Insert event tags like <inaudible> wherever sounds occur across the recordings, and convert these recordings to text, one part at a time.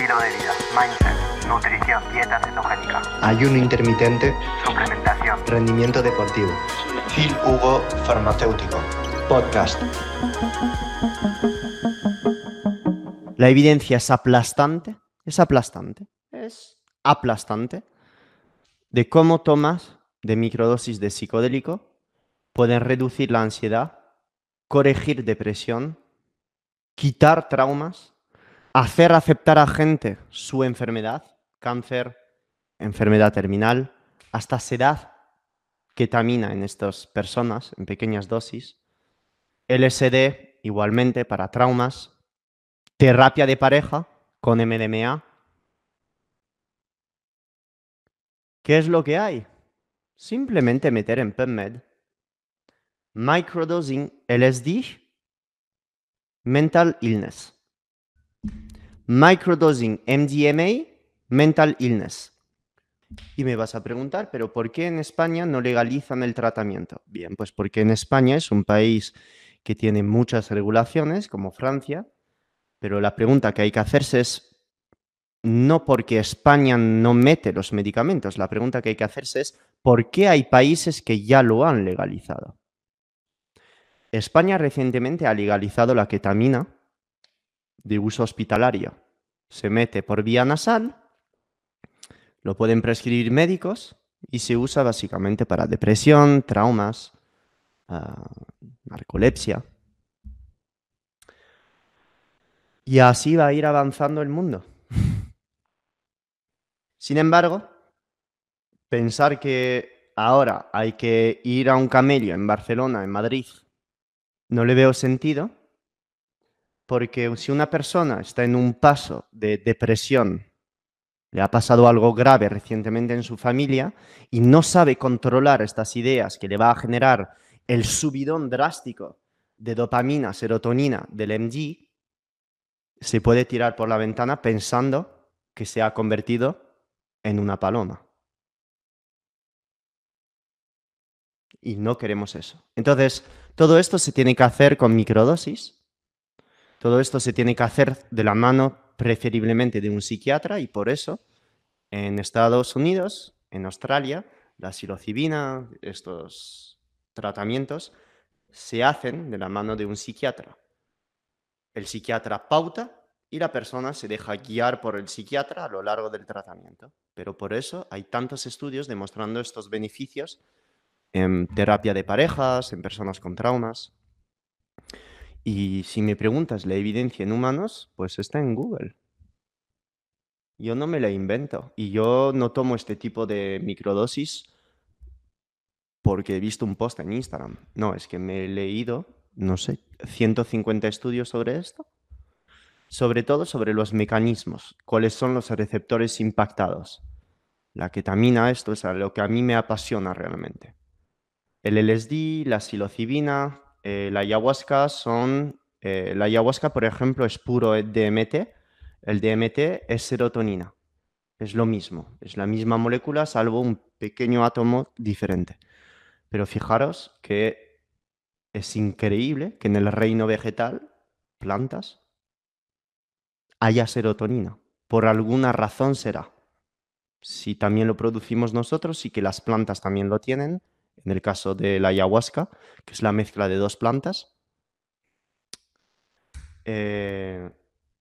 estilo de vida, mindset, nutrición, dieta cetogénica, ayuno intermitente, suplementación, rendimiento deportivo. Phil Hugo Farmacéutico, podcast. La evidencia es aplastante, es aplastante, es aplastante de cómo tomas de microdosis de psicodélico pueden reducir la ansiedad, corregir depresión, quitar traumas, hacer aceptar a gente su enfermedad, cáncer, enfermedad terminal, hasta sedad, ketamina en estas personas en pequeñas dosis, LSD igualmente para traumas, terapia de pareja con MDMA. ¿Qué es lo que hay? Simplemente meter en PubMed microdosing LSD mental illness. Microdosing MDMA mental illness. Y me vas a preguntar, pero ¿por qué en España no legalizan el tratamiento? Bien, pues porque en España es un país que tiene muchas regulaciones, como Francia, pero la pregunta que hay que hacerse es no porque España no mete los medicamentos, la pregunta que hay que hacerse es ¿por qué hay países que ya lo han legalizado? España recientemente ha legalizado la ketamina de uso hospitalario. Se mete por vía nasal, lo pueden prescribir médicos y se usa básicamente para depresión, traumas, uh, narcolepsia. Y así va a ir avanzando el mundo. <laughs> Sin embargo, pensar que ahora hay que ir a un camello en Barcelona, en Madrid, no le veo sentido, porque si una persona está en un paso de depresión, le ha pasado algo grave recientemente en su familia y no sabe controlar estas ideas que le va a generar el subidón drástico de dopamina, serotonina del MG, se puede tirar por la ventana pensando que se ha convertido en una paloma. Y no queremos eso. Entonces, todo esto se tiene que hacer con microdosis. Todo esto se tiene que hacer de la mano preferiblemente de un psiquiatra y por eso en Estados Unidos, en Australia, la psilocibina, estos tratamientos se hacen de la mano de un psiquiatra. El psiquiatra pauta y la persona se deja guiar por el psiquiatra a lo largo del tratamiento. Pero por eso hay tantos estudios demostrando estos beneficios en terapia de parejas, en personas con traumas. Y si me preguntas la evidencia en humanos, pues está en Google. Yo no me la invento y yo no tomo este tipo de microdosis porque he visto un post en Instagram. No, es que me he leído, no sé, 150 estudios sobre esto. Sobre todo sobre los mecanismos, cuáles son los receptores impactados. La ketamina, esto es lo que a mí me apasiona realmente. El LSD, la psilocibina, eh, la ayahuasca son... Eh, la ayahuasca, por ejemplo, es puro DMT. El DMT es serotonina. Es lo mismo, es la misma molécula, salvo un pequeño átomo diferente. Pero fijaros que es increíble que en el reino vegetal, plantas, haya serotonina. Por alguna razón será. Si también lo producimos nosotros y que las plantas también lo tienen, en el caso de la ayahuasca, que es la mezcla de dos plantas. Eh,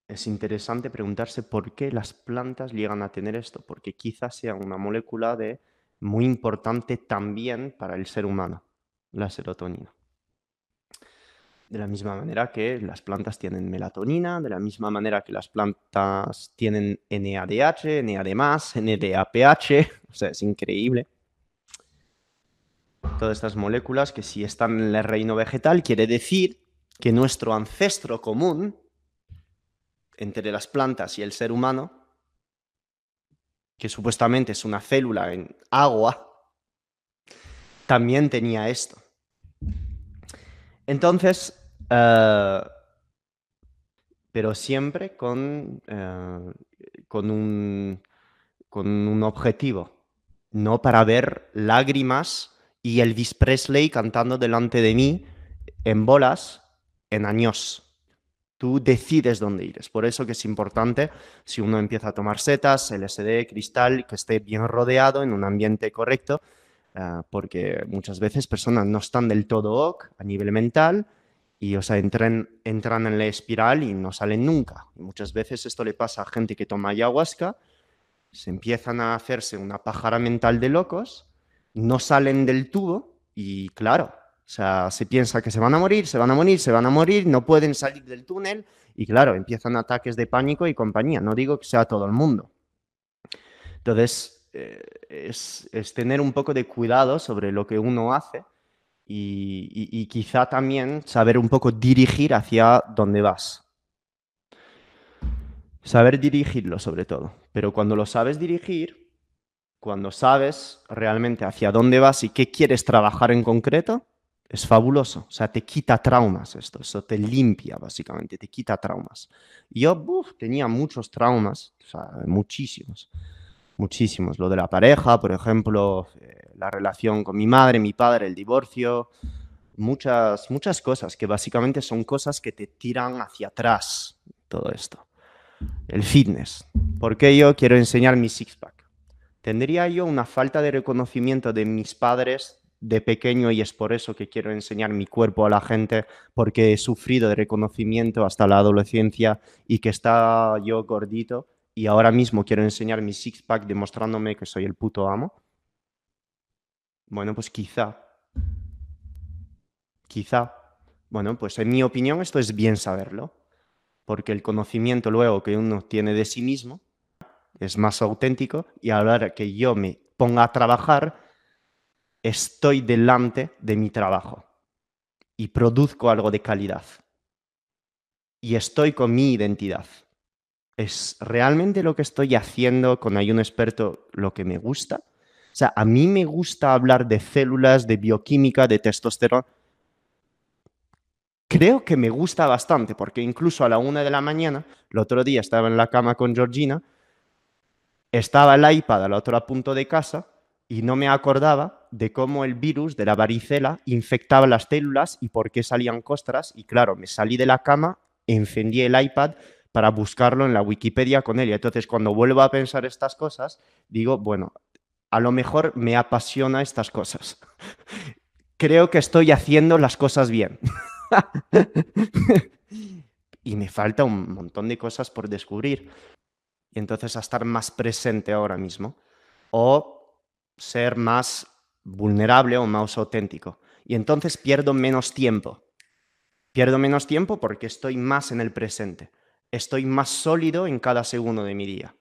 es interesante preguntarse por qué las plantas llegan a tener esto, porque quizás sea una molécula de, muy importante también para el ser humano, la serotonina. De la misma manera que las plantas tienen melatonina, de la misma manera que las plantas tienen NADH, NAD+, NADPH, <laughs> o sea, es increíble todas estas moléculas que si están en el reino vegetal quiere decir que nuestro ancestro común entre las plantas y el ser humano, que supuestamente es una célula en agua, también tenía esto. Entonces, eh, pero siempre con, eh, con, un, con un objetivo, no para ver lágrimas y Elvis Presley cantando delante de mí en bolas en años. Tú decides dónde ir. Es por eso que es importante, si uno empieza a tomar setas, LSD, cristal, que esté bien rodeado en un ambiente correcto, ah, porque muchas veces personas no están del todo ok a nivel mental y o sea, entran, entran en la espiral y no salen nunca. Muchas veces esto le pasa a gente que toma ayahuasca, se empiezan a hacerse una pájara mental de locos, no salen del tubo y claro, o sea, se piensa que se van a morir, se van a morir, se van a morir, no pueden salir del túnel y claro, empiezan ataques de pánico y compañía. No digo que sea todo el mundo. Entonces, eh, es, tener un poco de cuidado sobre lo que uno hace y, quizá también saber un poco dirigir hacia dónde vas. Saber dirigirlo sobre todo. Pero cuando lo sabes dirigir, cuando sabes realmente hacia dónde vas y qué quieres trabajar en concreto, es fabuloso. O sea, te quita traumas esto. Eso te limpia, básicamente. Te quita traumas. Yo tenía muchos traumas, muchísimos. Muchísimos. Lo de la pareja, por ejemplo, eh, la relación con mi madre, mi padre, el divorcio. Muchas, muchas cosas que básicamente son cosas que te tiran hacia atrás. Todo esto. El fitness. ¿Por qué yo quiero enseñar mi six-pack? ¿Tendría yo una falta de reconocimiento de mis padres de pequeño y es por eso que quiero enseñar mi cuerpo a la gente, porque he sufrido de reconocimiento hasta la adolescencia y que está yo gordito y ahora mismo quiero enseñar mi six-pack demostrándome que soy el puto amo. Bueno, pues quizá. Quizá. Bueno, pues en mi opinión esto es bien saberlo, porque el conocimiento luego que uno tiene de sí mismo es más auténtico y ahora que yo me ponga a trabajar, estoy delante de mi trabajo y produzco algo de calidad. Y estoy con mi identidad. ¿Es realmente lo que estoy haciendo con un experto lo que me gusta? O sea, a mí me gusta hablar de células, de bioquímica, de testosterona. Creo que me gusta bastante, porque incluso a la una de la mañana, el otro día estaba en la cama con Georgina, estaba el iPad al otro punto de casa y no me acordaba de cómo el virus de la varicela infectaba las células y por qué salían costras. Y claro, me salí de la cama, encendí el iPad para buscarlo en la Wikipedia con él. Y entonces cuando vuelvo a pensar estas cosas, digo, bueno, a lo mejor me apasiona estas cosas. <laughs> Creo que estoy haciendo las cosas bien. <laughs> y me falta un montón de cosas por descubrir. Entonces a estar más presente ahora mismo. O ser más vulnerable o más auténtico. Y entonces pierdo menos tiempo. Pierdo menos tiempo porque estoy más en el presente. Estoy más sólido en cada segundo de mi día.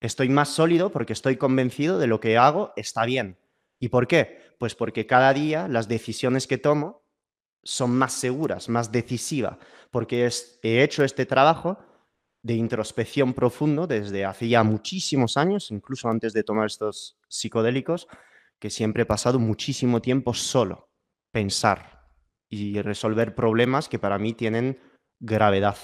Estoy más sólido porque estoy convencido de lo que hago está bien. ¿Y por qué? Pues porque cada día las decisiones que tomo son más seguras, más decisivas, porque he hecho este trabajo de introspección profundo desde hace ya muchísimos años, incluso antes de tomar estos psicodélicos, que siempre he pasado muchísimo tiempo solo, pensar y resolver problemas que para mí tienen gravedad.